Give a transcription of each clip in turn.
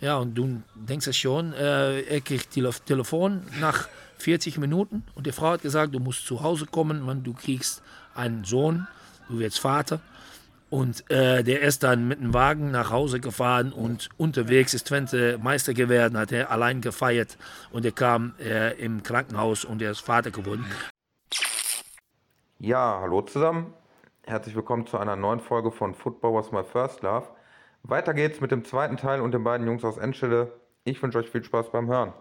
Ja, und du denkst es schon, äh, er kriegt Tele Telefon nach 40 Minuten und die Frau hat gesagt, du musst zu Hause kommen, weil du kriegst einen Sohn, du wirst Vater. Und äh, der ist dann mit dem Wagen nach Hause gefahren und unterwegs ist Twente Meister geworden, hat er allein gefeiert und er kam äh, im Krankenhaus und er ist Vater geworden. Ja, hallo zusammen. Herzlich willkommen zu einer neuen Folge von Football Was My First Love. Weiter geht's mit dem zweiten Teil und den beiden Jungs aus Enschede. Ich wünsche euch viel Spaß beim Hören.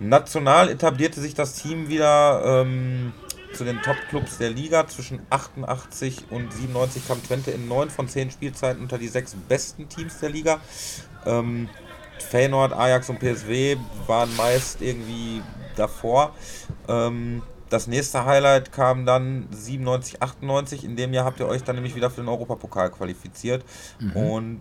National etablierte sich das Team wieder ähm, zu den Top-Clubs der Liga. Zwischen 88 und 97 kam Twente in neun von zehn Spielzeiten unter die sechs besten Teams der Liga. Ähm, Feyenoord, Ajax und PSW waren meist irgendwie davor. Ähm, das nächste Highlight kam dann 97, 98. In dem Jahr habt ihr euch dann nämlich wieder für den Europapokal qualifiziert. Mhm. Und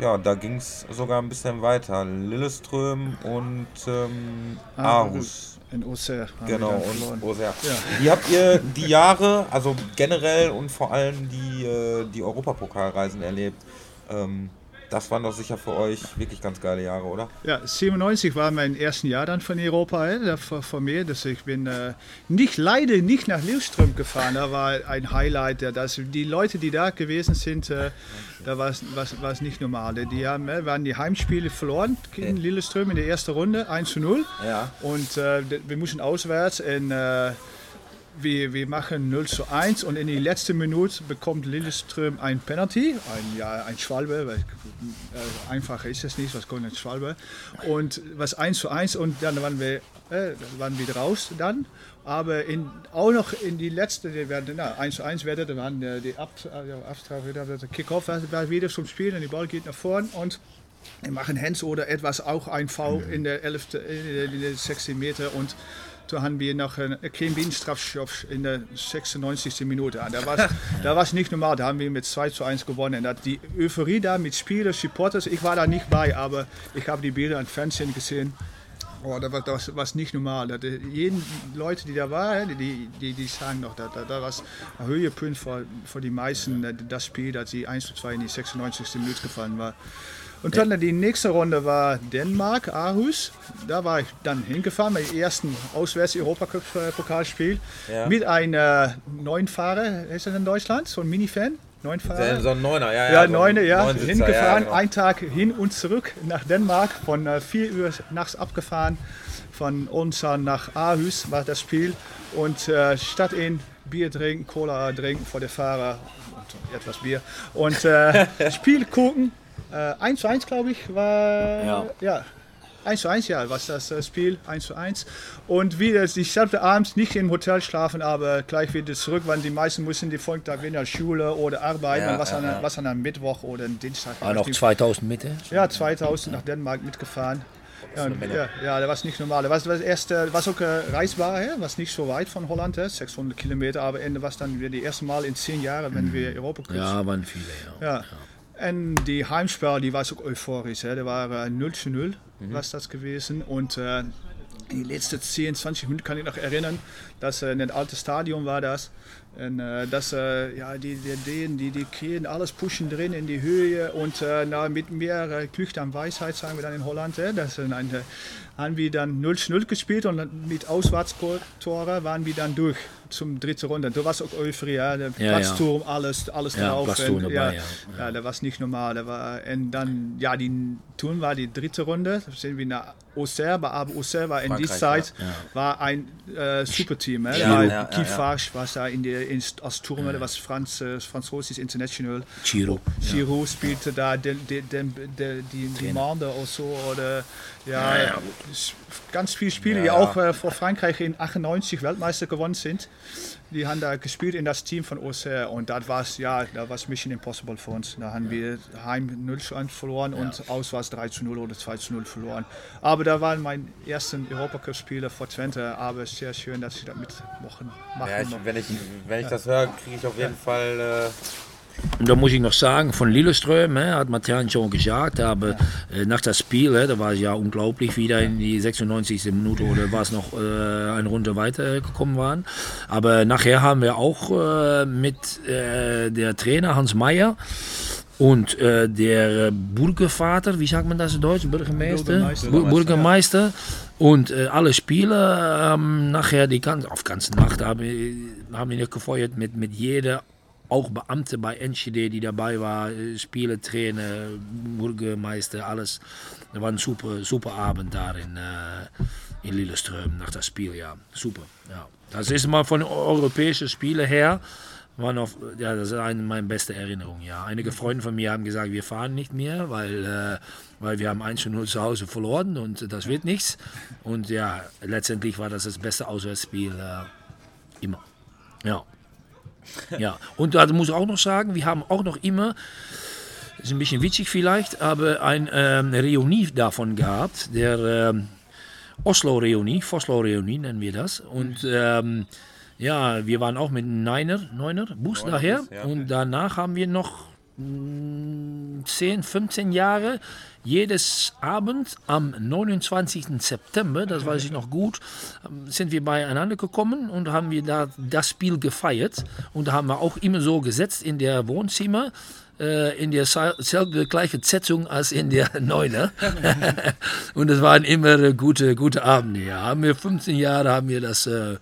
ja, da ging es sogar ein bisschen weiter. Lilleström und ähm, ah, Aarhus. In Auxerre. Genau, und Auxerre. Ja. Wie habt ihr die Jahre, also generell und vor allem die, äh, die Europapokalreisen erlebt? Ähm, das waren doch sicher für euch wirklich ganz geile Jahre, oder? Ja, 97 war mein erstes Jahr dann von Europa, äh, von mir. dass ich bin äh, nicht leider nicht nach Lillestrøm gefahren. Da war ein Highlight. Dass die Leute, die da gewesen sind, äh, da war es nicht normal. Die haben, äh, waren die Heimspiele verloren gegen Lillestrøm in der ersten Runde, 1 zu 0. Ja. Und äh, wir mussten auswärts in äh, wir, wir machen 0 zu 1 und in die letzte Minute bekommt Lilleström ein Penalty, ein, ja, ein Schwalbe, weil, äh, einfach ist es nicht, was kommt ein Schwalbe. Und was 1 zu 1 und dann waren wir, äh, waren wir raus dann. Aber in, auch noch in die letzte, die werden, na, 1 zu 1 werden, dann waren die Ab, äh, Abstrafe, der Kickoff war wieder zum Spiel und die Ball geht nach vorne und wir machen Hands oder etwas, auch ein V in der 11. in der 16 Meter und da haben wir noch einen kleinen Strafstoff in der 96. Minute. Da war da war es nicht normal. Da haben wir mit 2 zu 1 gewonnen. Die Euphorie da mit Spielern, Supporters, ich war da nicht bei, aber ich habe die Bilder im Fernsehen gesehen. Oh, das war, das war nicht normal. Das, jeden Leute, die da waren, die, die, die sagen noch, da, da, da war ein Höhepunkt für, für die meisten, das Spiel, dass sie 1 zu 2 in die 96. Minute gefallen war. Und dann die nächste Runde war Dänemark, Aarhus. Da war ich dann hingefahren, mein ersten Auswärts-Europacup-Pokalspiel ja. mit einem äh, neuen Fahrer, ist er in Deutschland, so ein Mini-Fan. Neun Fahrer. So ein Neuner, ja. Ja, ja Neuner, ja. Hingefahren, ja, genau. einen Tag hin und zurück nach Dänemark, von äh, 4 Uhr nachts abgefahren. Von uns nach Aarhus war das Spiel. Und äh, statt in Bier trinken, Cola trinken vor der Fahrer und etwas Bier. Und äh, Spiel gucken, äh, 1 zu 1, glaube ich, war. Ja. ja. 1 zu 1, ja, was das äh, Spiel, 1 zu 1. Und wieder, ich sollte abends nicht im Hotel schlafen, aber gleich wieder zurück, weil die meisten mussten die Folgetag wieder Schule oder arbeiten, ja, was, ja, an, ja. was an einem Mittwoch oder einem Dienstag. War noch 2000 Mitte? Ja, 2000 nach Dänemark mitgefahren. Ja, ja, ja, das war nicht normal. Das war das erste, was auch äh, reisbar, ja, was nicht so weit von Holland, ist, 600 Kilometer, aber Ende war es dann wieder die erste Mal in zehn Jahren, wenn mhm. wir Europa Ja, waren viele, ja. ja. En die Heimspiel, die was ook euphorisch. Hè. Er waren 0 zu 0 mhm. was das gewesen. Und äh, die letzten 10, 20 Minuten kann ich noch erinnern, dass äh, in ein altes Stadion war das. Und äh, dass äh, ja, die, die, die, die Kehen alles pushen drin in die Höhe und äh, na, mit mehr äh, Glück an Weisheit, sagen wir dann in Holland. Äh, das ein, haben wir dann 0 0 gespielt und mit Auswärtstore waren wir dann durch zum dritten Runde. Da war es auch Euphorie, ja, der ja, Platzturm, ja. alles, alles ja, drauf. Und, dabei, ja, ja. ja, das war nicht normal. Da war, und dann, ja, die Turm war die dritte Runde. Da sind wir nach Auxerre, aber Auxerre war in dieser Zeit war ein äh, Superteam. Ja, ja, ja, Kifage war da in der, in, als Turm, ja. was Franz, äh, Französisch International. Giro. Giro spielte da den, den, den, den, die, die Mande oder so. Oder, ja, ganz viele Spiele, die auch äh, vor Frankreich in 98 Weltmeister gewonnen sind. Die haben da gespielt in das Team von Auxerre und das war ja, das war Mission Impossible für uns. Da haben wir heim 0 zu 1 verloren und aus war es 3 zu 0 oder 2 zu 0 verloren. Aber da waren meine ersten Europacup-Spiele vor Twente, aber sehr schön, dass ich das mitmachen ja, ich, wenn, ich, wenn ich das höre, kriege ich auf jeden Fall äh, und da muss ich noch sagen, von Lilleström, hè, hat Martin schon gesagt, aber äh, nach das Spiel, hè, da war es ja unglaublich, wieder in die 96. Minute oder war es noch äh, eine Runde weitergekommen waren. Aber nachher haben wir auch äh, mit äh, der Trainer Hans Meyer Und äh, der Bürgervater, wie sagt man das in Deutsch? Bürgermeister? Bürgermeister. Und äh, alle Spieler ähm, nachher, die ganz, auf ganze Nacht haben, haben wir gefeuert mit, mit jeder, auch Beamte bei NGD, die dabei äh, Spielertrainer, Bürgermeister, alles. Das war ein super, super Abend da in, äh, in Lilleström nach das Spiel, ja. Super, ja. Das ist mal von europäischen Spielen her, war noch, ja, das ist eine meiner besten Erinnerungen, ja. Einige Freunde von mir haben gesagt, wir fahren nicht mehr, weil, äh, weil wir haben 1 zu 0 zu Hause verloren und das wird nichts. Und ja, letztendlich war das das beste Auswärtsspiel äh, immer. Ja. Ja, und da muss ich auch noch sagen, wir haben auch noch immer, das ist ein bisschen witzig vielleicht, aber ein ähm, Reunion davon gehabt, der ähm, Oslo-Reunion, Foslo-Reunion nennen wir das. Und ähm, ja, wir waren auch mit einem Neiner, Neuner Bus Neuner daher. Bus, ja. Und danach haben wir noch 10, 15 Jahre jedes Abend am 29. September, das weiß ich noch gut, ähm, sind wir beieinander gekommen und haben wir da das Spiel gefeiert. Und da haben wir auch immer so gesetzt in der Wohnzimmer, äh, in der selbe gleiche Setzung als in der Neuner. und es waren immer gute, gute Abende. Ja. Haben wir 15 Jahre haben wir das äh,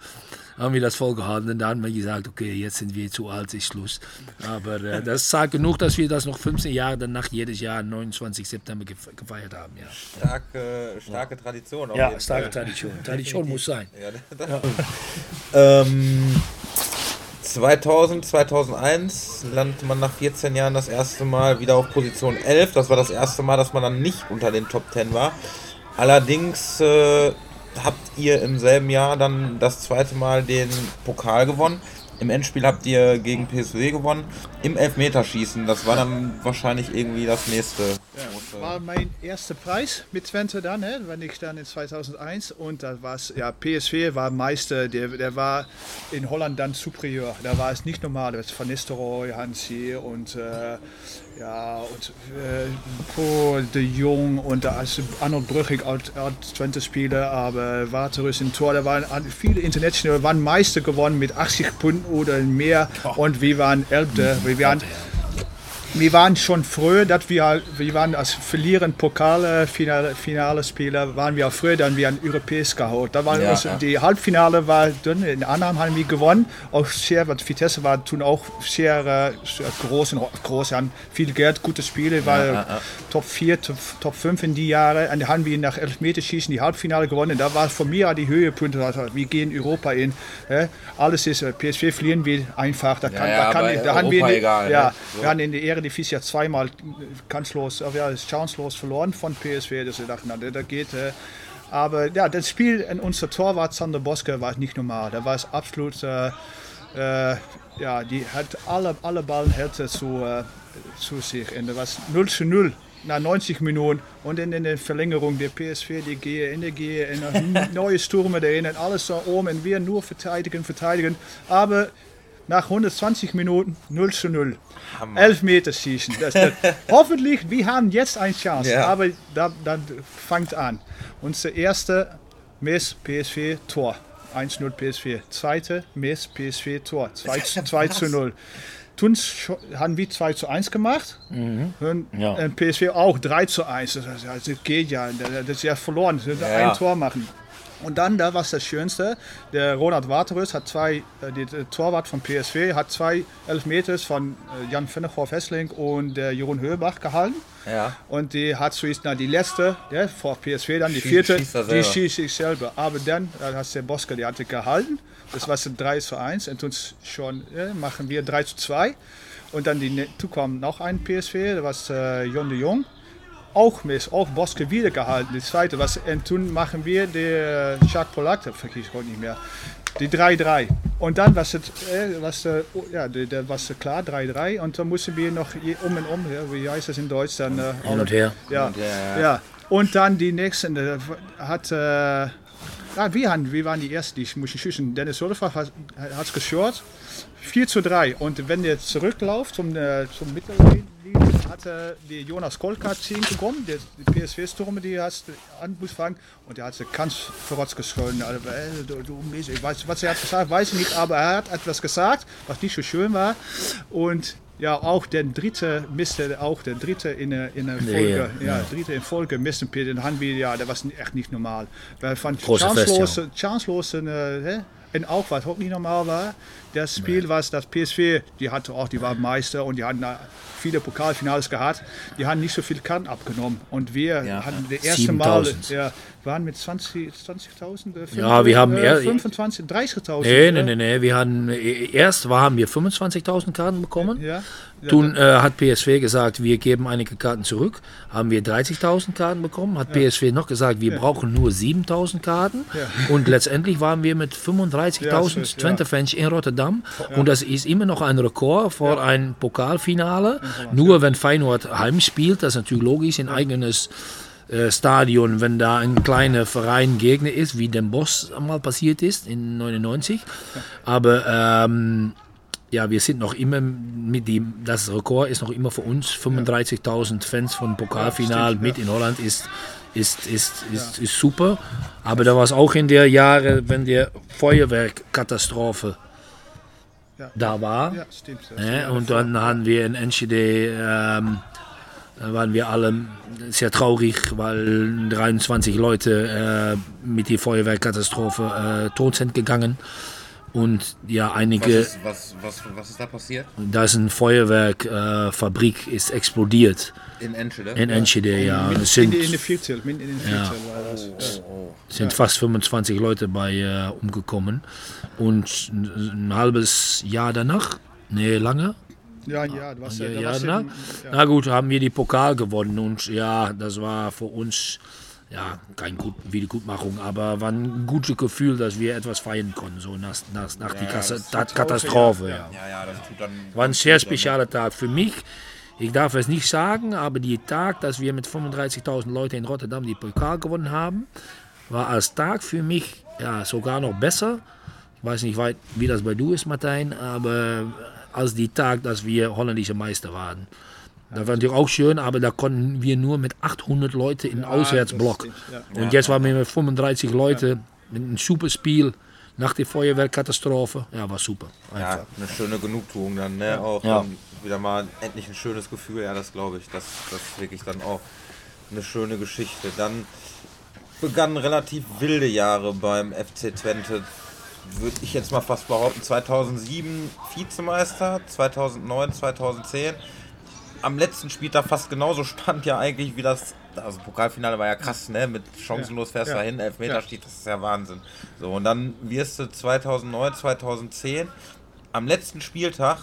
haben wir das vollgehalten und dann haben wir gesagt, okay, jetzt sind wir zu alt, ist Schluss. Aber äh, das sagt genug, dass wir das noch 15 Jahre danach jedes Jahr 29. September gef gefeiert haben. Ja, Starke, starke Tradition. ja starke Fall. Tradition. Tradition muss sein. Ja, das ähm, 2000, 2001 landet man nach 14 Jahren das erste Mal wieder auf Position 11. Das war das erste Mal, dass man dann nicht unter den Top 10 war. Allerdings äh, habt ihr im selben Jahr dann das zweite Mal den Pokal gewonnen. Im Endspiel habt ihr gegen PSW gewonnen. Im Elfmeterschießen, das war dann wahrscheinlich irgendwie das nächste. große- war mein erster Preis mit Twente dann, hè, wenn ich dann in 2001 und da war es, ja, PSV war Meister, der, der war in Holland dann superior, da war es nicht normal, das Van Nistelrooy, Hansi und äh, ja, und äh, Paul de Jong und da ist Arnold Brüchig als, als Twente-Spieler, aber Waterus im Tor, da waren viele Internationale, waren Meister gewonnen mit 80 Punkten oder mehr. Und wir waren Elfte, wir waren wir waren schon früh, dass wir, wir waren als verlieren Pokale Finale, Finale Spieler, waren wir auch früh, dann wir ein europäisch geholt. Da waren Ja, uns, ja. die Halbfinale war dünn, in Annam haben wir gewonnen. Auch sehr, was Vitesse war tun auch sehr, äh, sehr groß und groß, haben viel Geld, gute Spiele, war ja. Top 4, Top, Top 5 in die Jahre. Und da haben wir nach Elfmeterschießen die Halbfinale gewonnen. Da war von mir die Höhepunkte, also wir gehen Europa in. Hä? Alles ist, äh, PSV verlieren wir einfach. Da, kann, da, kann, da haben wir egal, ja, ne? So. wir haben in der Eredivisie ja zweimal kanslos, äh, ja, chancelos verloren von PSV, dass wir dachten, da geht. Äh, aber ja, das Spiel in unser Torwart Sander Boske war nicht normal. Da war es absolut, äh, äh, ja, die hat alle, alle Ballen hätte zu, äh, zu sich. Und da war es 0 zu 0 nach 90 Minuten und dann in der Verlängerung der PSV, die gehe in der gehe in neue Stürme dahin alles da oben und wir nur verteidigen, verteidigen. Aber nach 120 Minuten 0 zu 0. Hammer. 11 Meter schießen. Das, das, hoffentlich, wir haben jetzt eine Chance. Ja. Aber da, da fängt an. Unser erste Miss PSV Tor. 1-0 PSV. Zweite Miss PSV Tor. 2, ja 2 krass. zu 0. Tun scho- haben wir 2 zu 1 gemacht. Und, Ja. und PSV auch 3 zu 1. Das, das geht ja. Das ist ja verloren. Müssen Ja. ein Tor machen. Und dann, da war das Schönste, der Ronald Waterus hat zwei, äh, die, der Torwart von PSV hat zwei Elfmeters von äh, Jan Vennegoor Hessling und der Jeroen Höbach gehalten. Ja. Und die hat zuerst na, die letzte, ja, vor PSV dann die Schie- vierte, er die schießt sich selber. Aber dann äh, hat der Boske, die hatte gehalten. Das war so 3 zu 1 und uns schon ja, machen wir 3 zu 2. Und dann die, ne- kwam noch ein PSV, das war äh, Jon de Jong. Auch Miss, auch Boske wieder gehalten. Die zweite was, und toen machen wir der Jacques Polak, das vergesse ich heute nicht mehr. Die 3-3. Und dann was het, äh, was, äh, ja, der, der was klar, 3-3. Und dann mussten wir noch je- um und um, ja, wie heißt das in Deutsch? Dann, äh, Hin und her. ja, und ja. ja. Und dann die nächsten, äh, hat, äh, ja, wir, haben, wir waren die Ersten, die mussten schießen. Dennis Solfach hat es geschoren. 4 zu 3. Und wenn der zurückläuft zum, äh, zum Mittellinie, hat äh, die Jonas Kolka 10 bekommen. Der, die PSV-Stürmer, die hat an muss fangen. Und der hat sie ganz verrotzt geschossen. Also, äh, du, du, ich weiß, was er hat gesagt, weiß ich nicht. Aber er hat etwas gesagt, was nicht so schön war. Und Ja, auch der dritte misste, auch der dritte in der, in der Folge, ja, ja, ja. dritte in Folge missen Peter. Den wir, ja, das war echt nicht normal. Weil von chancelosen, chancelosen äh, hè? en auch was auch nicht normal war, das Spiel, was das PSV, die hatte auch, die waren Meister und die hatten da viele Pokalfinals gehabt, die haben nicht so viel Karten abgenommen. Und wir Ja. hatten das erste Mal, 7000. ja, waren mit 20 20.000, äh, Ja, wir haben äh, eher- 25, 30.000. Nee, nee, nee, nee. Wir hatten, äh, erst war, haben wir 25.000 Karten bekommen. Ja, Toen äh, hat PSV gesagt, wir geben einige Karten zurück. Haben wir 30.000 Karten bekommen. Hat PSV noch gesagt, wir brauchen nur 7.000 Karten. Und letztendlich waren wir mit 35.000 Ja, so ist- ja. Twente-Fans in Rotterdam. Und das ist immer noch ein Rekord für ein Pokalfinale. Nur wenn Feyenoord heim spielt, das ist natürlich logisch, ein eigenes äh, Stadion, wenn da ein kleiner Verein Gegner ist, wie Den Bosch mal passiert ist in 99. Aber ähm, ja, wir sind noch immer mit dem, das Rekord ist noch immer für uns. 35.000 Fans von Pokalfinal stimmt, mit in Holland ist, ist, ist, ist, ist super. Aber da war es auch in der Jahre, wenn der Feuerwerkkatastrophe Ja. da war. ja, stimmt. Ne? Und dann haben wir in Enschede, ähm, waren wir alle sehr traurig, weil 23 Leute äh, mit der Feuerwerkkatastrophe äh, tot sind gegangen. Und ja, Was einige, ist, was, was, was ist da passiert? da ist eine Feuerwerkfabrik, äh, ist explodiert In Enschede? in Enschede. Ja, in, es sind, in, in der Viertel, in den Viertel war das. Ja. oh, sind fast 25 Leute bei äh, umgekommen. Und ein, ein halbes Jahr danach, nee, lange, Ja, ja, das war, Ja, da ja, in- ja. na gut, haben wir die Pokal gewonnen und ja, das war für uns ja keine gut, Wiedergutmachung, aber war ein gutes Gefühl, dass wir etwas feiern konnten, so nach, nach, nach die ja, Kasse, das Tat- Katastrophe. Ja, Ja, ja, das tut dann. War ein sehr spezieller Tag für mich. Ich darf es nicht sagen, aber die Tag, dass wir mit 35.000 Leuten in Rotterdam die Pokal gewonnen haben, war als Tag für mich ja, sogar noch besser. Ich weiß nicht, weit- wie das bei du ist, Martijn, aber als die Tag, dass wir holländische Meister waren. Das war natürlich auch schön, aber da konnten wir nur mit 800 Leuten in Ja, Auswärtsblock. ja. Und jetzt waren wir mit 35 Leuten mit einem super Spiel nach der Feuerwehrkatastrophe. Ja, war super. Ja, eine schöne Genugtuung dann, ne? Auch Ja. Wieder mal endlich ein schönes Gefühl, ja, das glaube ich. Das, das ist wirklich dann auch eine schöne Geschichte. Dann begannen relativ wilde Jahre beim FC Twente. Würde ich jetzt mal fast behaupten, 2007 Vizemeister, 2009, 2010. Am letzten Spieltag fast genauso spannend ja eigentlich wie das, also Pokalfinale war ja krass, ne? Mit chancenlos fährst du Ja. dahin, Elfmeter Ja. steht, das ist ja Wahnsinn. So, und dann wirst du 2009, 2010 am letzten Spieltag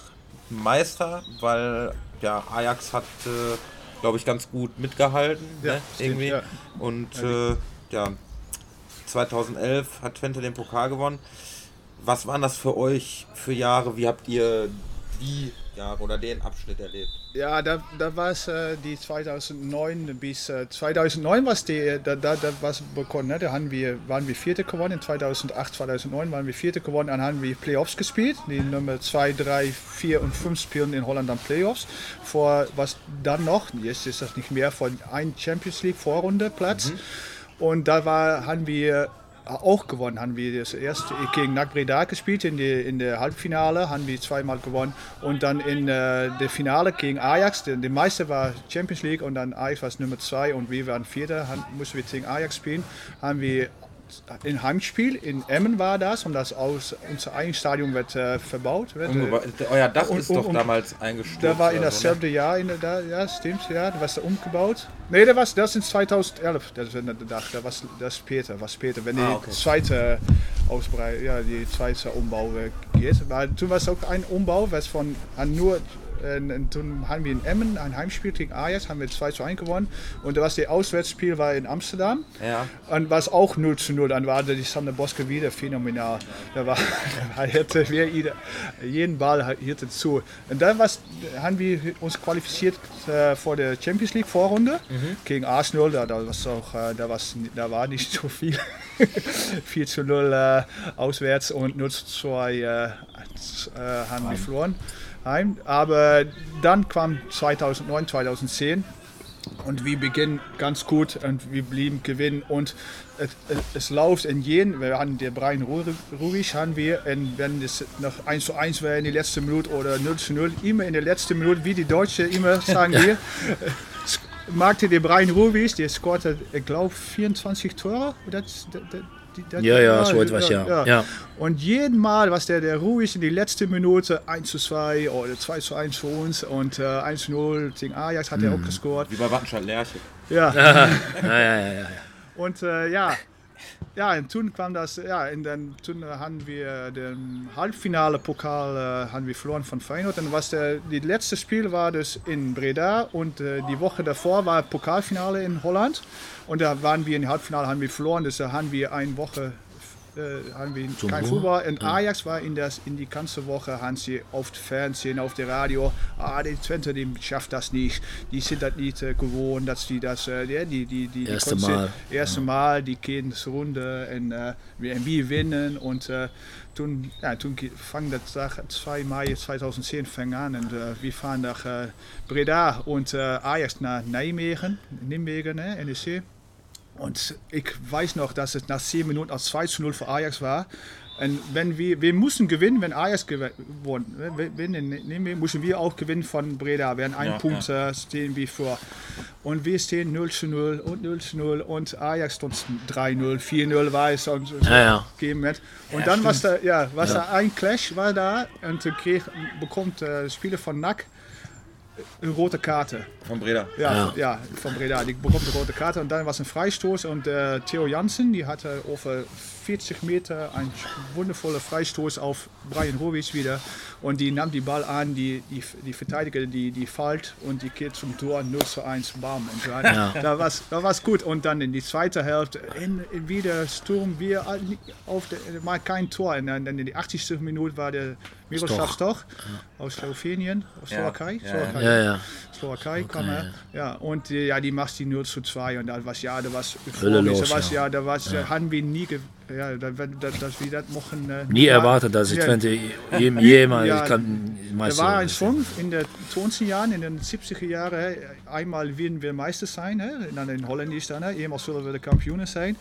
Meister, weil ja, Ajax hat, äh, glaube ich, ganz gut mitgehalten. Ja, ne? stimmt, irgendwie. ja. Und äh, ja, 2011 hat Twente den Pokal gewonnen. Was waren das für euch für Jahre? Wie habt ihr die Jahre oder den Abschnitt erlebt? Ja, da, da war es äh, die 2009 bis äh, 2009 was die, da, da, da was begonnen. Ne? Da haben wir, waren wir Vierte gewonnen. In 2008, 2009 waren wir Vierte gewonnen. Dann haben wir Playoffs gespielt. Die Nummer 2, 3, 4 und 5 spielen in Holland dann Playoffs. Vor was dann noch, jetzt ist das nicht mehr, von ein Champions League Vorrunde Platz. Und da war, haben wir auch gewonnen. Haben wir das erste gegen NAC gespielt in der in der Halbfinale, haben wir zweimal gewonnen und dann in äh, der Finale gegen Ajax. Der, der Meister war Champions League und dann Ajax war Nummer zwei und wir waren Vierter. Haben, mussten wir gegen Ajax spielen. Haben wir ein Heimspiel in Emmen war das und das aus unser eigenes Stadion wird äh, verbaut. Wird, äh, Euer Dach und- ist doch und- damals eingestürzt. da war in oder so, ne? dasselbe Jahr, in da, ja, stimmt, ja, da war es umgebaut. Nee, das, war, das ist 2011, das ist in der Dach, da was, das später, was später, wenn die Ah, okay. zweite Ausbrei ja, die zweite Umbau äh, geht. Weil toen was auch ein Umbau, was von nur äh, toen haben wir in Emmen ein Heimspiel gegen Ajax, haben wir 2 zu 1 gewonnen. Und das das Auswärtsspiel war in Amsterdam. Ja. Und was auch 0 zu 0, dann war die Sander Boske wieder phänomenal. Da war, er hätte wir jeden Ball hielt zu. Und dann was, haben wir uns qualifiziert äh, vor der Champions League Vorrunde gegen Arsenal. Da, da, was auch, äh, da, was, da war nicht so viel. 4 zu 0 äh, auswärts und 0 zu 2 äh, äh, haben wir verloren. Heim. Aber dann kam 2009, 2010 Und wir beginnen ganz gut und wir blieben gewinnen. Und es, es läuft in jedem, wir hatten den Brian Ruhig, haben wir, und wenn es noch 1 zu 1 wäre in der letzten Minute oder 0 zu 0, immer in der letzten Minute, wie die Deutschen immer sagen wir, machte der Brian Ruhig, der scorte, ich glaube, 24 Tore. Das, das, die, das, ja, ja, so etwas, ja. ja. ja. Und jeden Mal, was der, der ruhig in die letzte Minute 1 zu 2 oder 2 zu 1 für uns und äh, 1 zu 0 gegen Ajax hat mhm. er auch gescored. Wie bei Wattenscheid Lerche. Ja. ja, ja, ja, ja. Und äh, ja, ja, und toen kwam das, ja, en dan, toen haben wir den Halbfinale Pokal äh, haben wir verloren von Feyenoord. Und was der, die letzte Spiel war das in Breda und äh, die Woche davor war Pokalfinale in Holland. Und da waren wir im Halbfinale, haben wir verloren. Das haben wir eine Woche äh, haben wir Zum kein Fußball. Und Ajax war in, das, in die ganze Woche, haben sie auf Fernsehen, auf der Radio, ah, die Twente, die schafft das nicht. Die sind das nicht äh, gewohnt, dass die das, äh, die, die, die, erste Mal, erste ja. Mal, die gehen zur Runde und äh, wir, wir winnen und äh, toen, ja, toen fang dat dag 2 Mai 2010 fang an und äh, wir fahren nach äh, Breda und äh, Ajax nach Nijmegen, Nijmegen, ne, NEC. Und ich weiß noch, dass es nach 10 Minuten aus 2 zu 0 für Ajax war. Und wenn wir, wir mussten gewinnen, wenn Ajax gewonnen, wenn, müssen wir auch gewinnen von Breda. Wir haben einen ja, Punkt ja. Äh, stehen wir vor. Und wir stehen 0 zu 0 und 0 zu 0 und Ajax stand 3-0, 4-0 war es und so ja, ja. gegeben hat. Und dann war da, ja, was da ein Clash war da und krieg, bekommt äh, Spieler von Nack eine rote Karte. Von Breda. Ja, ja. ja von Breda. Die bekommt eine rote Karte und dann war es ein Freistoß und äh, Theo Jansen, die hatte over 40 Meter ein wundervoller Freistoß auf Brian Hovich wieder und die nahm die Ball an, die, die, die Verteidiger, die, die fällt und die geht zum Tor 0 zu 1, bam. Und dann, ja. da war es da war's gut und dann in die zweite Hälfte in, in wieder Sturm, wir auf der, mal kein Tor und dann in die 80. Minute war der Miroslav Stoch ja. aus Slowenien, aus Slowakei. Ja. Slowakei. Ja, ja. Slowakei kam er. Ja, und äh, ja, die macht die 0 zu 2 und da war ja, da war euphorisch. Da ja, da war ja. haben wir nie, ja, da, da, dass wir das machen. Äh, nie erwartet, dass ich ja, jemals ja, kann. Da war ein Song in den 20 Jahren, in den 70er Jahren, einmal werden wir Meister sein, dann in Holland ist dann, einmal sollen wir Kampionen sein.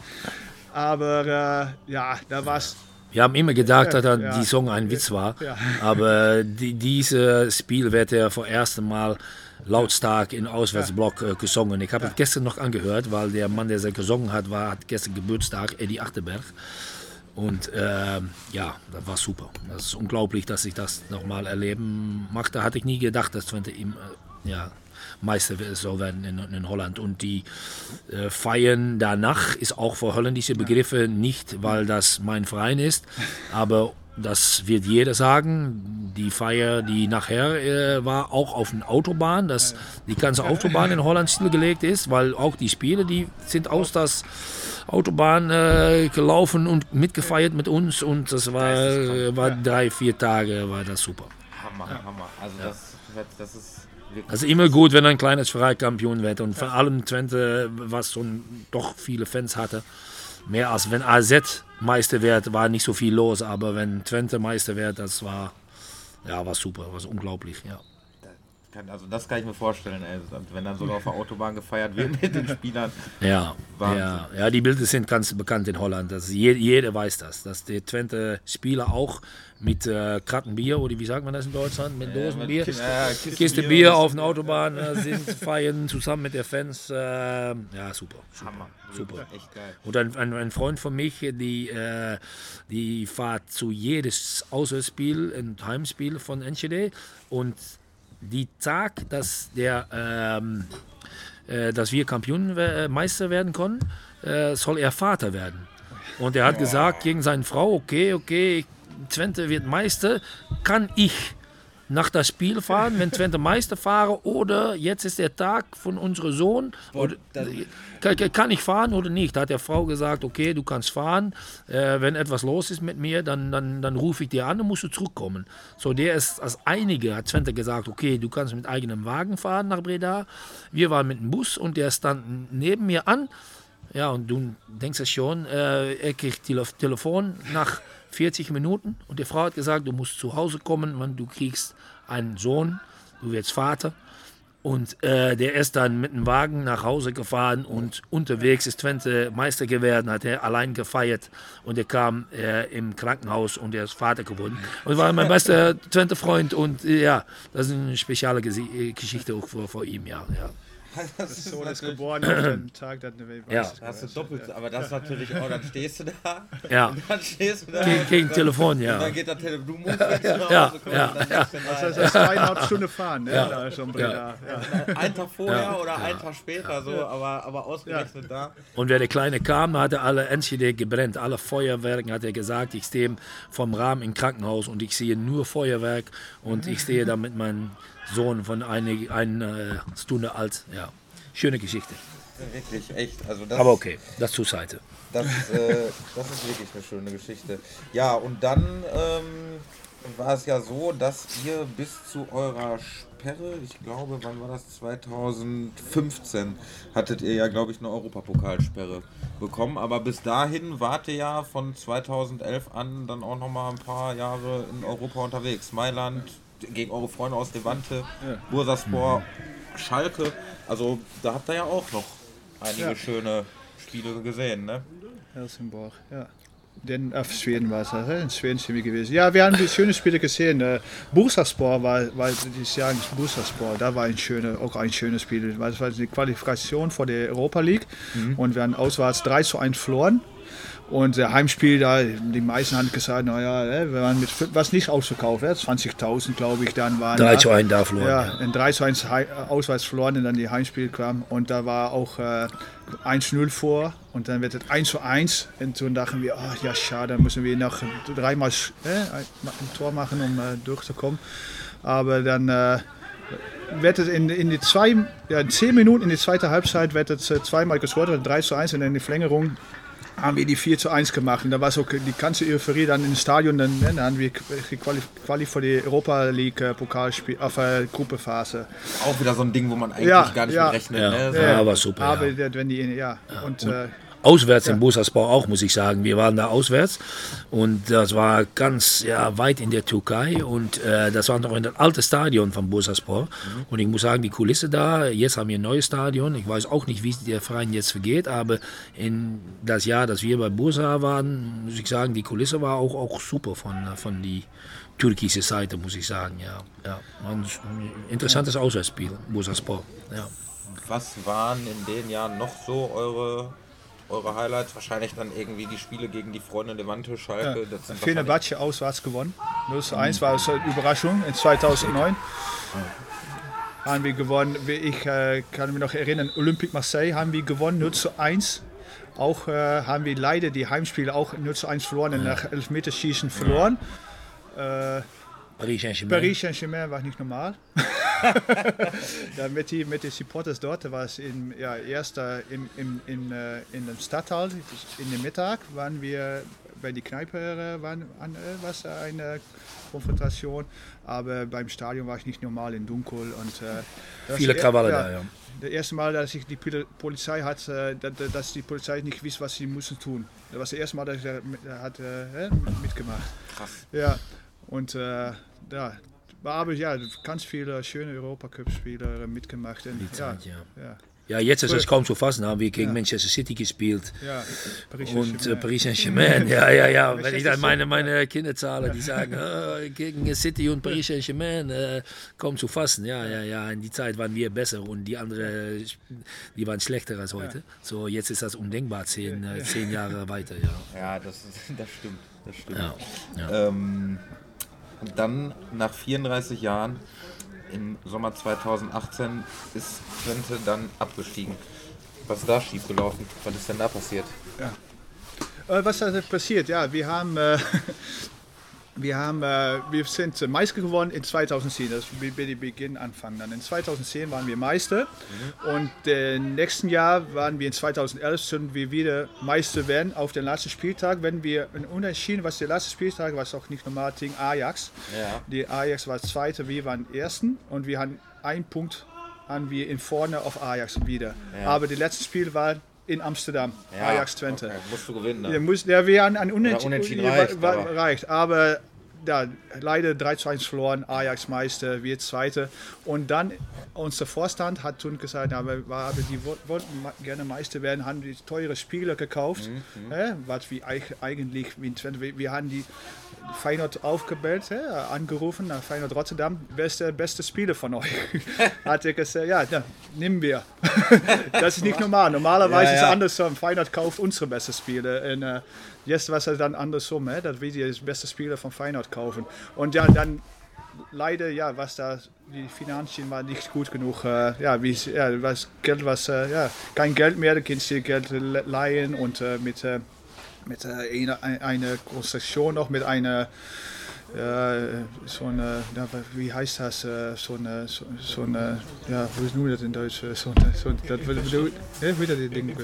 Aber äh, ja, da war es wir haben immer gedacht, dass ja. die Song ein Witz war, aber die, dieses Spiel wird ja vor erstem Mal lautstark in Auswärtsblock äh, gesungen. Ich habe es gestern noch angehört, weil der Mann, der sie gesungen hat, war, hat gestern Geburtstag, Eddie Achterberg. Und äh, ja, das war super. Das ist unglaublich, dass ich das nochmal erleben machte. Hatte ich nie gedacht, dass Twente ihm äh, ja, Meister so werden in, in Holland. Und die äh, Feiern danach ist auch für holländische Begriffe nicht, weil das mein Verein ist, aber das wird jeder sagen. Die Feier, die nachher äh, war, auch auf der Autobahn, dass die ganze Autobahn in Holland stillgelegt ist, weil auch die Spiele, die sind aus das Autobahn äh, gelaufen und mitgefeiert mit uns und das war, äh, war drei, vier Tage, war das super. Hammer, Hammer. Also das, das ist also immer gut, wenn ein kleines Verein Kampion wird und vor allem Twente, was schon doch viele Fans hatte. Mehr als wenn AZ Meister wird, war nicht so viel los, aber wenn Twente Meister wird, das war, ja, war super, war unglaublich, ja. Also das kann ich mir vorstellen, ey. wenn dann sogar auf der Autobahn gefeiert wird mit den Spielern. Ja, ja, ja, die Bilder sind ganz bekannt in Holland. Das, jeder weiß das, dass die Twente Spieler auch mit äh, Krattenbier, oder wie sagt man das in Deutschland, mit Dosenbier, Kiste, ja, Kiste, Kiste, Bier, auf der Autobahn äh, sind, feiern zusammen mit den Fans. Äh, ja, super. super. Hammer. Super. Echt geil. Und ein, ein, ein, Freund von mich, die, äh, die fährt zu jedes Auswärtsspiel, ein Heimspiel von Enschede und die Tag, dass, der, ähm, äh, dass wir Kampion, äh, Meister werden können, äh, soll er Vater werden. Und er hat gesagt gegen seine Frau, okay, okay, Twente wird Meister, kann ich nach das Spiel fahren, wenn Twente Meister fahre oder jetzt ist der Tag von unserem Sohn. Oder, kann ich fahren oder nicht? Da hat der Frau gesagt, okay, du kannst fahren. Äh, wenn etwas los ist mit mir, dann, dann, dann rufe ich dir an und musst du zurückkommen. So, der ist als einige, hat Twente gesagt, okay, du kannst mit eigenem Wagen fahren nach Breda. Wir waren mit dem Bus und der stand neben mir an. Ja, und du denkst ja schon, äh, er kriegt Telefon nach 40 Minuten und die Frau hat gesagt, du musst zu Hause kommen, weil du kriegst einen Sohn, du wirst Vater. Und äh, der ist dann mit dem Wagen nach Hause gefahren und unterwegs ist Twente Meister geworden, hat er allein gefeiert und er kam äh, im Krankenhaus und er ist Vater geworden. Und war mein bester Twente-Freund und äh, ja, das ist eine spezielle Geschichte auch vor, vor ihm, ja. ja. Das Sohn ist natürlich- geboren auf dem Tag, dann Ja. Da hast du doppelt, aber das ist natürlich auch, dann stehst du da, Ja, und dann stehst du da. gegen, gegen Telefon, Und ja. dann geht der Telefon, du musst jetzt nach Hause Ja, kommen. ja, und dann ja. du nein. Das ist zweieinhalb Stunden fahren, ne? Da ist schon Breda. Ja. Ein Tag vorher oder ein Tag später, so, aber, aber ausgerechnet da. Und wenn der Kleine kam, hat er alle Enschede gebrennt, alle Feuerwerke, hat er gesagt, ich stehe vom Rahmen im Krankenhaus und ich sehe nur Feuerwerk und ich stehe da mit meinem Sohn von einer eine Stunde alt. Ja, schöne Geschichte. Wirklich, echt. Also das, Aber okay, das zur Seite. Das, äh, das ist wirklich eine schöne Geschichte. Ja, und dann ähm, war es ja so, dass ihr bis zu eurer Sperre, ich glaube, wann war das? 2015, hattet ihr ja, glaube ich, eine Europapokalsperre bekommen. Aber bis dahin wart ihr ja von 2011 an dann auch nochmal ein paar Jahre in Europa unterwegs. Mailand, gegen eure Freunde aus Levante, Bursaspor, Schalke. Also da habt ihr ja auch noch einige Ja. schöne Spiele gesehen, ne? Helsingborg, ja. Den, auf Schweden war es, äh, in Schweden sind wir gewesen. Ja, wir haben die schönen Spiele gesehen. Äh, Bursaspor war, war dieses Jahr nicht Bursaspor, da war ein schöner, auch ein schönes Spiel. weil Es war die Qualifikation vor der Europa League und wir haben auswärts 3 zu 1 verloren. Und der Heimspiel, da, die meisten haben gesagt, naja, wir waren mit, fün- was nicht ausverkauft, äh, 20.000 glaube ich, dann waren 3 da. zu 1 da verloren. Ja, Ja. in 3 zu 1 Hei- äh, auswärts verloren und dann die Heimspiel kam und da war auch äh, 1-0 vor und dann wird es 1 zu 1 und dann dachten wir, ach ja schade, dann müssen wir noch dreimal äh, ein, ein Tor machen, um äh, durchzukommen. Aber dann äh, wird es in, in die zwei, ja, in 10 Minuten in die zweite Halbzeit wird es äh, zweimal gescored, also 3 zu 1 und dann in die Verlängerung haben wir die 4 zu 1 gemacht. Und da war auch die ganze Euphorie dann im Stadion. Dann, ne, dann haben wir die Quali, Quali für die Europa League äh, Pokalspiel, auf äh, Gruppephase. Auch wieder so ein Ding, wo man eigentlich Ja, gar nicht ja. mit rechnet. Ja. Ne? So. Ja, war super, Aber ja. der- wenn die, ja. Und, äh, Auswärts im Bursaspor auch, muss ich sagen. Wir waren da auswärts und das war ganz ja, weit in der Türkei und äh, das war noch in das alte Stadion von Bursaspor. Und ich muss sagen, die Kulisse da, jetzt haben wir ein neues Stadion. Ich weiß auch nicht, wie der Verein jetzt vergeht, aber in das Jahr, dass wir bei Bursa waren, muss ich sagen, die Kulisse war auch, auch super von, von die türkische Seite, muss ich sagen. Ja, ja. Ein interessantes Auswärtsspiel, Bursaspor. Ja. Was waren in den Jahren noch so eure, eure Highlights? Wahrscheinlich dann irgendwie die Spiele gegen die Freunde Levante, Schalke. Das sind wahrscheinlich- Fenerbahce auswärts gewonnen. 0 zu 1 war so eine Überraschung in 2009. Haben wir gewonnen, wie ich äh, kann mich noch erinnern, Olympique Marseille haben wir gewonnen, 0 zu 1. Auch äh, haben wir leider die Heimspiele auch 0 zu 1 verloren und nach Elfmeterschießen verloren. Äh, Paris Saint-Germain. Paris Saint-Germain war nicht normal. ja, mit, die, mit den Supporters dort war es in, ja, erst in, in, in, äh, in dem Stadtteil, in dem Mittag waren wir bei die Kneipe, äh, waren, an, äh, was eine Konfrontation, aber beim Stadion war ich nicht normal in dunkel und äh, Viele er- Krawalle da, ja. Das erste Mal, dass ich die Pol- Polizei hat, da- da- dass die Polizei nicht wusste, was sie mussten tun. Das war das erste Mal, dass ich da mit, hat, äh, mitgemacht. Krass. Ja, und äh, ja, aber ja, ganz viele schöne Europacup-Spiele mitgemacht. Und, Die ja, Zeit, ja. ja, Ja, jetzt ist es kaum zu fassen, haben wir gegen Ja. Manchester City gespielt. ja, Paris Und äh, Saint-Germain. Paris Saint-Germain, ja, ja, ja. Wenn ich dann meine, meine Kinder zahle, die sagen, äh, gegen City und Paris Saint-Germain, äh, kaum zu fassen. Ja, ja, ja. In die Zeit waren wir besser und die anderen, die waren schlechter als heute. So, jetzt ist das undenkbar, zehn, äh, zehn Jahre weiter, ja. Ja, das, das stimmt. Das stimmt. Ja, Ähm, und dann nach 34 Jahren im Sommer 2018 ist Twente dann abgestiegen. Was ist da schiefgelaufen? Was ist denn da passiert? Äh, was ist passiert? Ja, wir haben, äh, wir haben, äh, wir sind äh, Meister geworden in 2010. Das wird der Beginn anfangen. Dann in 2010 waren wir Meister und äh, im nächsten Jahr waren wir in 2011 sind wir wieder Meister werden auf den letzten Spieltag. Wenn wir ein Unentschieden, was der letzte Spieltag war, auch nicht normal gegen Ajax. Ja. Die Ajax war Zweite, wir waren Ersten und wir haben einen Punkt haben wir in vorne auf Ajax wieder. Ja. Aber das letzte Spiel war in Amsterdam, Ajax Twente. Okay. Musst du gewinnen. Ne? muss, der wäre an, an Unentschieden Unentschieden reicht, aber- reicht. Aber ja, leider 3 zu 1 verloren, Ajax Meister, wir Zweite. Und dann unser Vorstand hat toen gesagt, ja, wir, wir die wollten gerne Meister werden, haben die teure Spieler gekauft, Mhm, äh, was wir eigentlich, wir, wir haben die Feyenoord aufgebellt, äh, angerufen, nach Feyenoord Rotterdam, wer ist der beste Spieler von euch? hat er gesagt, ja, ja nehmen wir. das ist nicht normal. Normalerweise Ja, ist ja. es andersrum. Feyenoord kauft unsere beste Spieler. Und äh, jetzt war es dann andersrum, äh, dass wir die beste Spieler von Feyenoord kaufen. Und ja, dann leider, ja, was da, die Finanzien waren nicht gut genug. Äh, ja, wie, ja, was Geld was, äh, ja, kein Geld mehr, da kannst du Geld le- leihen und äh, mit, äh, mit äh, eine, ein- eine Konstruktion noch, mit einer, äh, so eine, ja, wie heißt das, äh, so eine, so, so eine, ja, wie noem je dat in Duits? Äh, So, eine- so, dat, wie, wie, ja, wie dat die Ding?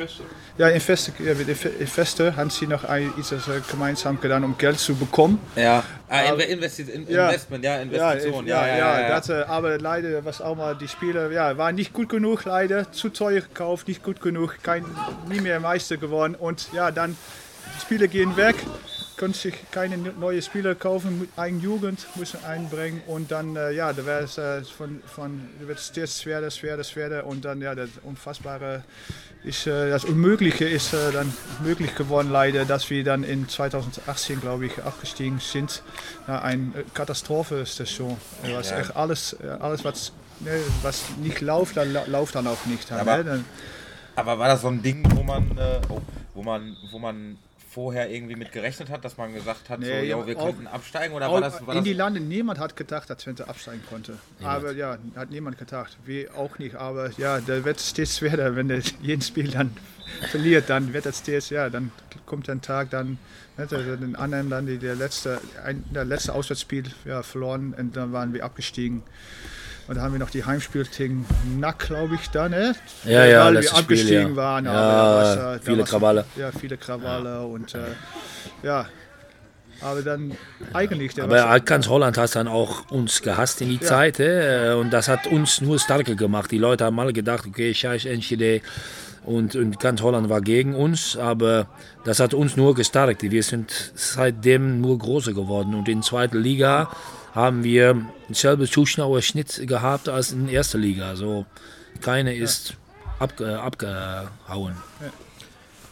Ja, Investor, ja, mit Inve- Investor haben sie noch ein, iets äh, gemeinsam getan, um Geld zu bekommen. Ja, ah, Investi in, Ja. Investment, ja, Ja, Investition. ja, ja, Das, äh, aber leider was auch mal die Spieler, ja, waren nicht gut genug, leider zu teuer gekauft, nicht gut genug, kein, nie mehr Meister geworden und ja, dann Spieler gehen weg, können sich keine neue Spieler kaufen, mu- eigene Jugend müssen einbringen und dann, äh, ja, da wäre es äh, von, von, wird es steeds schwerer, schwerer, schwerer und dann, ja, das Unfassbare ist, äh, das Unmögliche ist äh, dann möglich geworden, leider, dass wir dann in 2018, glaube ich, abgestiegen sind. Ja, eine Katastrophenstation. Was Ja. echt alles, äh, alles was, ne, was nicht läuft, dann läuft dann auch nicht. Aber- ne? dann, Aber war das so ein Ding, wo man, äh, oh, wo man, wo man vorher irgendwie mit gerechnet hat, dass man gesagt hat, Nee, so, ja, jo, wir könnten absteigen? Oder war das, war in das die Lande, niemand hat gedacht, dass Twente absteigen konnte. Aber ja, hat niemand gedacht. Wir auch nicht. Aber ja, da wird stets schwerer, wenn der jeden Spiel dann verliert, dann wird das stets, ja, dann kommt ein Tag, dann ne, der- den anderen dann die, der letzte, ein, der letzte Auswärtsspiel ja, verloren und dann waren wir abgestiegen. Und da haben wir noch die Heimspiel gegen Nack, glaube ich, da, ne? Ja, ja, Weil wir letztes Spiel, abgestiegen ja. waren. Ja, da war's, äh, viele war's- Krawalle. Ja, viele Krawalle und äh, ja. Aber dann eigentlich der Aber ganz Holland hat dann auch uns gehasst in die Zeit. Äh, und das hat uns nur stärker gemacht. Die Leute haben alle gedacht, okay, scheiß Enschede. Und, und ganz Holland war gegen uns. Aber das hat uns nur gestärkt. Wir sind seitdem nur größer geworden. Und in zweiter Liga haben wir denselben Zuschauerschnitt gehabt als in erster Liga. Also keiner ist abge, abgehauen.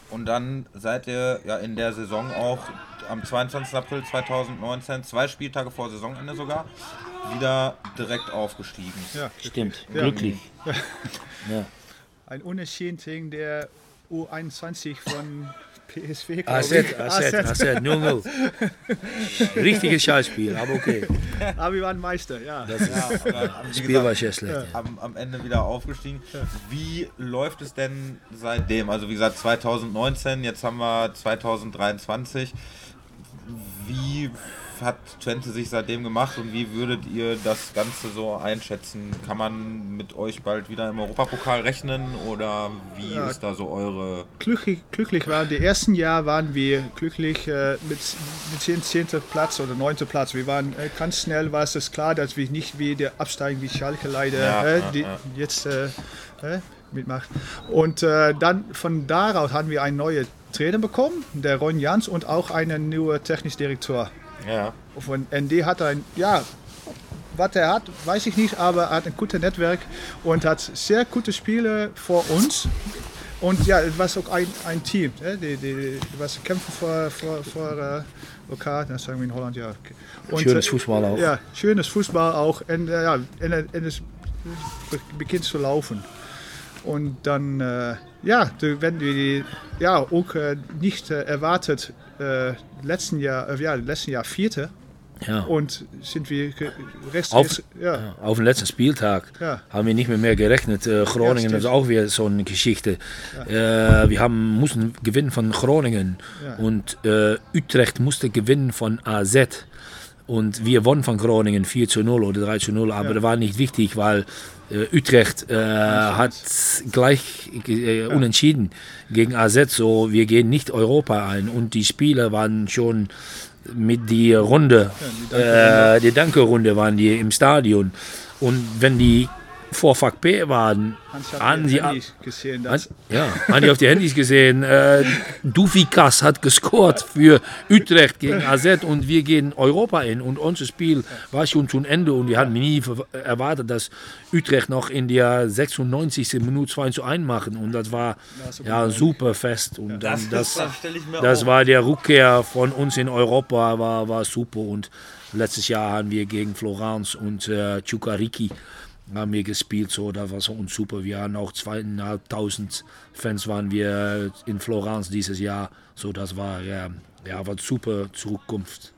Und dann seid ihr ja in der Saison auch am 22. April 2019, zwei Spieltage vor Saisonende sogar, wieder direkt aufgestiegen. ja, Stimmt, Ja. glücklich. ein Unentschieden gegen der U21 von PSV. ich. AZ, AZ, 0-0. Richtiges Scheißspiel, aber okay. Aber wir waren Meister, ja. Ja, aber, wie Spiel war gesagt, sehr schlecht. Ja. am, am Ende wieder aufgestiegen. Wie läuft es denn seitdem? Also wie gesagt 2019, jetzt haben wir 2023. Wie hat Twente sich seitdem gemacht und wie würdet ihr das Ganze so einschätzen? Kann man mit euch bald wieder im Europapokal rechnen oder wie Ja. ist da so eure... glücklich, glücklich waren. Die ersten Jahr waren wir glücklich äh, mit, mit dem 10. Platz oder 9. Platz. Wir waren äh, ganz schnell, war es klar, dass wir nicht wieder absteigen wie Schalke leider Ja, äh, die ja. jetzt äh, äh, mitmacht. Und äh, dann von daraus haben wir einen neuen Trainer bekommen, der Ron Jans und auch einen neuen technischen Direktor. Ja, Von ND hat ein, ja, was er hat, weiß ich nicht, aber er hat ein gutes Netzwerk und hat sehr gute Spiele vor uns. Und ja, es war auch ein, ein Team. Ne? Die, die, die was kämpfen vor, vor, vor äh, lokal, das sagen wir in Holland, ja. Und, Schönes äh, Fußball auch. Ja, schönes Fußball auch. Und, äh, ja, und, und es be- beginnt zu laufen. Und dann, äh, ja, wir die, ja, auch äh, nicht äh, erwartet, äh, letzten Jahr, äh, ja, letzten Jahr Vierte. Ja. Und sind wir rechts, Auf- ja, Auf dem letzten Spieltag Ja. haben wir nicht mehr, mehr gerechnet. Äh, Groningen ist auch wieder so eine Geschichte. Äh, wir haben, mussten gewinnen von Groningen und äh, Utrecht musste gewinnen von AZ. Und wir wonnen von Groningen 4 zu 0 oder 3 zu 0, aber Ja. das war nicht wichtig, weil äh, Utrecht äh, hat gleich äh, unentschieden gegen AZ. So, wir gehen nicht Europa ein. Und die Spieler waren schon mit die Runde, die äh, die Danke-Runde waren die im Stadion. Und wenn die vor Fakt P waren, sie Handys gesehen, dass ja, haben die auf die Handys gesehen. Äh, Dufikas hat gescored für Utrecht gegen AZ und wir gehen Europa in. Und unser Spiel war schon zum Ende und wir hatten nie erwartet, dass Utrecht noch in der 96. Minute 2 zu 1 machen. Und das war ja super fest. Und dann das, das war der Rückkehr von uns in Europa, war, war super. Und letztes Jahr haben wir gegen Florenz und äh, Chukariki haben wir gespielt, so, da war es uns super. Wir hatten auch zweieinhalbtausend Fans waren wir in Florenz dieses Jahr, so das war ja, war super Zukunft.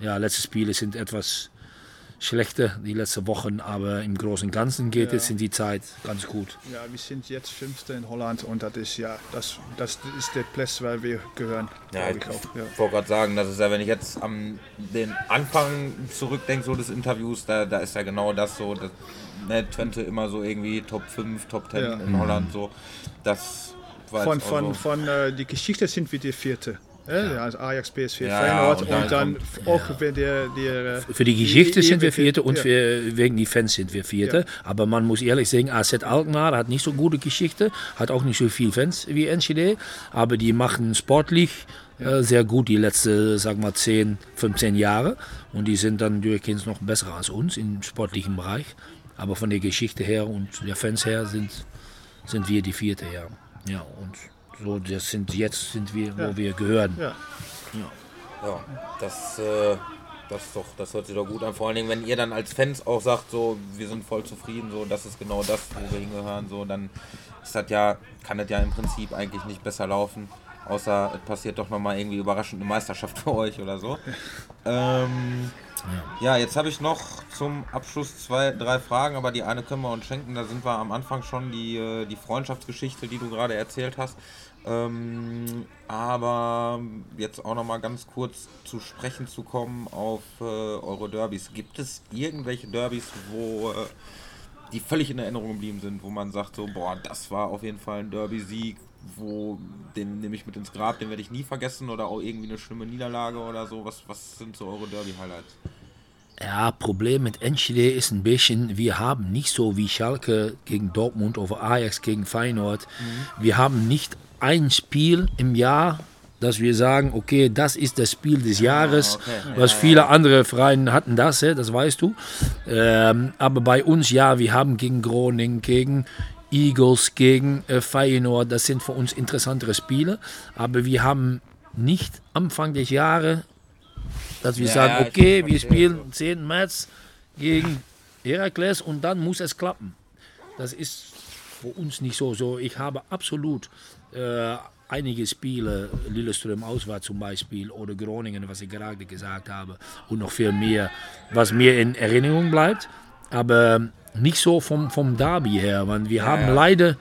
Ja, letzte Spiele sind etwas schlechter, die letzten Wochen, aber im Großen und Ganzen geht es in die Zeit ganz gut. ja, wir sind jetzt Fünfte in Holland und das ist ja, das, das ist der Platz, weil wir gehören, Ja, ich ich. Ja. wollte gerade sagen, das ist ja, wenn ich jetzt an den Anfang zurückdenke, so des Interviews, da, da ist ja genau das so, dass ne, Twente immer so irgendwie Top 5, Top 10 Ja. in Holland, so. Das war Von, von, so. von äh, die Geschichte sind wir die Vierte. Ja. Also Ajax, PSV, Ja, Feyenoord und und dann dann, auch wenn der, der Für die Geschichte die- sind wir Vierte und ja. für, wegen die Fans sind wir Vierte. Ja. Aber man muss ehrlich sagen, AZ Alkmaar hat nicht so gute Geschichte, hat auch nicht so viele Fans wie Enschede, aber die machen sportlich äh, sehr gut die letzten, sag mal, 10, 15 Jahre. Und die sind dann durchgehend noch besser als uns im sportlichen Bereich. Aber von der Geschichte her und der Fans her sind, sind wir die Vierte, ja. Ja, und so, das sind, jetzt sind wir, wo Ja. wir gehören. ja. Ja, das, äh, das, doch, das hört sich doch gut an. Vor allen Dingen, wenn ihr dann als Fans auch sagt, so, wir sind voll zufrieden, so, das ist genau das, wo wir hingehören, so, dann ist das ja, kann das ja im Prinzip eigentlich nicht besser laufen. Außer es passiert doch nochmal irgendwie überraschend eine Meisterschaft für euch oder so. Ähm, ja, jetzt habe ich noch zum Abschluss zwei, drei Fragen, aber die eine können wir uns schenken. Da sind wir am Anfang schon die, äh, die Freundschaftsgeschichte, die du gerade erzählt hast. Ähm, aber jetzt auch noch mal ganz kurz zu sprechen zu kommen auf äh, eure Derbys. Gibt es irgendwelche Derbys, wo äh, die völlig in Erinnerung geblieben sind, wo man sagt so, boah, das war auf jeden Fall ein Derby-Sieg, wo den nehme ich mit ins Grab, den werde ich nie vergessen oder auch irgendwie eine schlimme Niederlage oder so. Was, was sind so eure Derby-Highlights? Ja, Problem mit Enschede ist ein bisschen, wir haben nicht so wie Schalke gegen Dortmund oder Ajax gegen Feyenoord. Wir haben nicht ein Spiel im Jahr, dass wir sagen, okay, das ist das Spiel des Jahres. okay. Was viele andere Vereine hatten das, das weißt du. Ähm, aber bei uns, ja, wir haben gegen Groningen, gegen Eagles, gegen äh, Feyenoord, das sind für uns interessantere Spiele. Aber wir haben nicht Anfang des Jahres dass wir Ja, sagen, ja, okay, wir spielen 10. März gegen Herakles und dann muss es klappen. Das ist für uns nicht so. so ich habe absolut äh, einige Spiele, Lillestrøm auswärts zum Beispiel oder Groningen, was ich gerade gesagt habe, und noch viel mehr, was mir in Erinnerung bleibt, aber nicht so vom, vom Derby her, weil wir haben ja. leider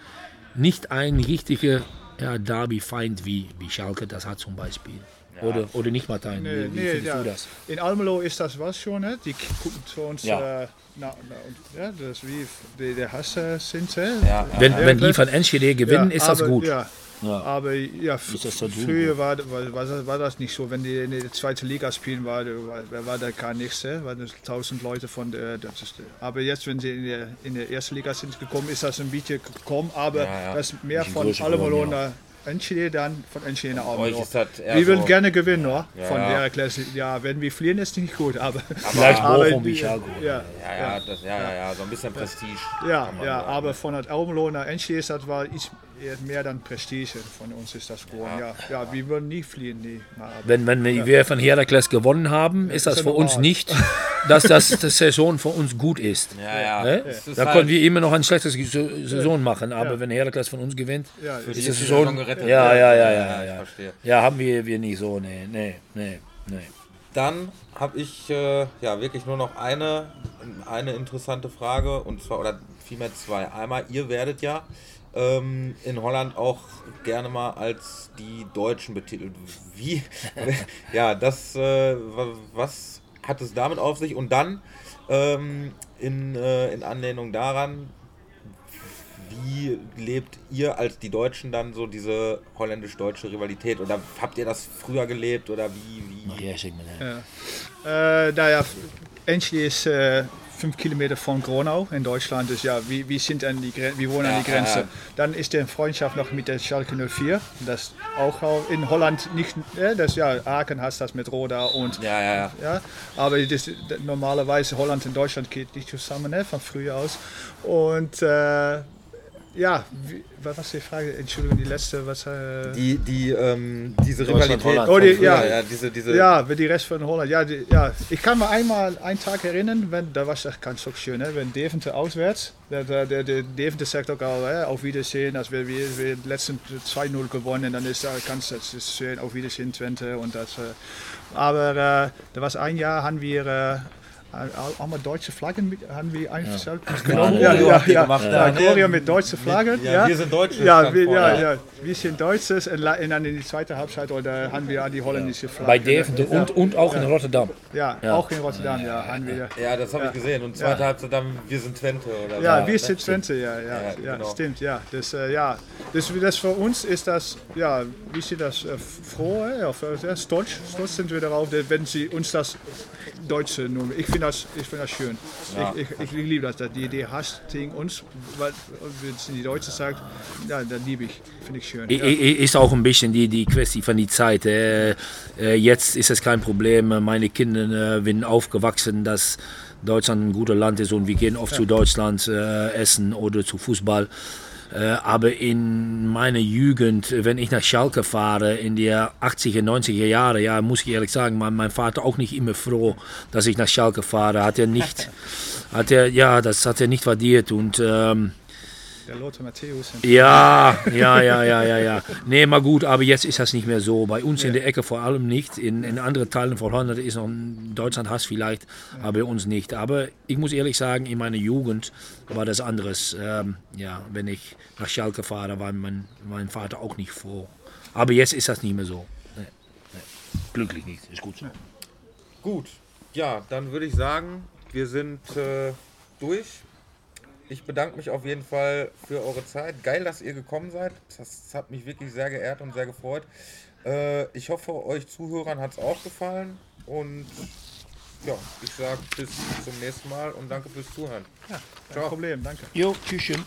nicht einen richtigen ja, Derby-Feind wie, wie Schalke das hat zum Beispiel. Oder, oder nicht, Martin? Nee, wie, wie nee, ja. du das? In Almelo ist das was schon, ne? die gucken zu uns, Ja. äh, na, na, und, ja, das ist wie die, die Hasse sind. Hè? Ja, ja, Wenn, Ja, wenn die von Enschede gewinnen, Ja, ist das gut. Ja, Ja. aber ja, früher war, war, war, das, war das nicht so. Wenn die in der zweiten Liga spielen, war, war, war da gar nichts. Hè? Waren das tausend Leute von der. Ist, aber jetzt, wenn sie in der, in der ersten Liga sind gekommen, ist das ein bisschen gekommen. Aber Ja, ja. das mehr von geworden, ja. Enschede, dann von Enschede nach Euch Almelo. ist das eher Wir würden so- gerne gewinnen, oder? Ja, von ja. Herakles. Ja, wenn wir verlieren, ist nicht gut. Aber, Vielleicht aber Bochum wie Schalke. ja, Ja, ja, das, ja, ja, ja, so ein bisschen Prestige. ja, ja, sagen. aber von der Almelo nach Enschede ist das war iets eher mehr dann Prestige. Von uns ist das geworden. Ja, ja, wir würden nie fliehen. Nie. Aber Wenn, wenn wir von Herakles gewonnen haben, ist das ist für ja uns nicht, dass das die Saison für uns gut ist. Ja, ja. Ne? Da halt- können wir immer noch eine schlechte Saison machen, aber Ja. wenn Herakles von uns gewinnt, ist die Saison Saison gerettet. Ja, ja, ja, Ja, ja, ja, haben wir, wir nicht so, nee, nee, nee, nee. Dann habe ich äh, ja wirklich nur noch eine, eine interessante Frage und zwar, oder vielmehr zwei. Einmal, ihr werdet ja ähm, in Holland auch gerne mal als die Deutschen betitelt. Wie? ja, das, äh, wa- was hat es damit auf sich? Und dann ähm, in, äh, in Anlehnung daran, wie lebt ihr als die Deutschen dann so diese holländisch-deutsche Rivalität? Oder habt ihr das früher gelebt oder wie? wie? Ja, schick mir, ne. Ja. Äh, nou ja, Enschede ist äh, fünf Kilometer von Gronau in Deutschland ist, ja, wie, wie sind an die, Gren- wie wohnen an die Grenze? Dann ist der Freundschaft noch mit der Schalke 04, das auch in Holland nicht, äh, das ja, Aachen hast das mit Roda und Ja, ja, ja. ja, aber das, normalerweise Holland und Deutschland geht nicht zusammen, ne, von früher aus. Und äh, ja, wie, was war die Frage? Entschuldigung, die letzte, was. Äh, Die, die, ähm, diese Rivalität. Oh, die- ja. ja, diese, diese, ja, wie die Rest von Holland. Ja, die, ja, ich kann mir einmal einen Tag erinnern, wenn, da war es echt ganz so schön, ne? wenn Deventer auswärts, der, der, der, der Deventer sagt auch, äh, auf Wiedersehen, als wir, wir, wir letzten 2-0 gewonnen, dann ist da ganz das ist schön, auf Wiedersehen Twente und das. Äh, aber äh, da war es ein Jahr, haben wir äh, allemaal deutsche Flaggen mit, haben wir eingestellt. Choreo ja, ja, ihr ja, gemacht, ja, ja, ne? Choreo mit deutschen Flaggen. ja, wir sind Deutsche, Ja, wir, ja, ja, wir sind Deutsches und dann in die zweite Halbzeit oder haben wir die holländische Flagge. Bei Deventer und, und auch in Rotterdam. Ja, auch in Rotterdam, ja, haben wir. Ja, das habe ich gesehen. Und zweite Halbzeit dann, wir sind Twente oder Ja, so. wir ne? sind Twente, ja, ja, Ja, ja, genau. stimmt, ja. Das, äh, ja. Das, das für uns ist das, ja, wie sie das äh, froh, äh, ja, stolz, stolz sind wir darauf, wenn sie uns das Deutsche nennen. Ich finde das, ich finde das schön. Ich, ich, ich liebe das, dass die Idee hast gegen uns, weil wenn sie die Deutsche sagt, ja, dann liebe ich, finde ich schön. Ja. Ist auch ein bisschen die, die Queste von die Zeit. Äh, äh, jetzt ist es kein Problem. Meine Kinder äh, sind aufgewachsen, dass Deutschland ein guter Land ist und wir gehen oft zu Deutschland äh, essen oder zu Fußball. Äh, aber in meiner Jugend, wenn ich nach Schalke fahre, in der 80er, 90er Jahre, ja, muss ich ehrlich sagen, mein, mein Vater auch nicht immer froh, dass ich nach Schalke fahre. Hat er nicht, hat er, ja, das hat er nicht validiert und ähm, Der Lothar Matthäus. ja, ja, ja, ja, ja, ja. Nee, maar gut, aber jetzt ist das nicht mehr so. Bei uns in der Ecke vor allem nicht. In, in anderen Teilen von Holland ist noch Deutschland Hass vielleicht, aber bei uns nicht. Aber ich muss ehrlich sagen, in meiner Jugend war das anderes. Ähm, ja, wenn ich nach Schalke fahre, war mein, mein Vater auch nicht froh. Aber jetzt ist das nicht mehr so. Nee, nee. Glücklich nicht, ist gut so. Gut, ja, dann würde ich sagen, wir sind äh, durch. Ich bedanke mich auf jeden Fall für eure Zeit. Geil, dass ihr gekommen seid. Das hat mich wirklich sehr geehrt und sehr gefreut. Äh, ich hoffe, euch Zuhörern hat es auch gefallen. Und ja, ich sage bis zum nächsten Mal und danke fürs Zuhören. Kein Problem, danke. Jo, tschüsschen.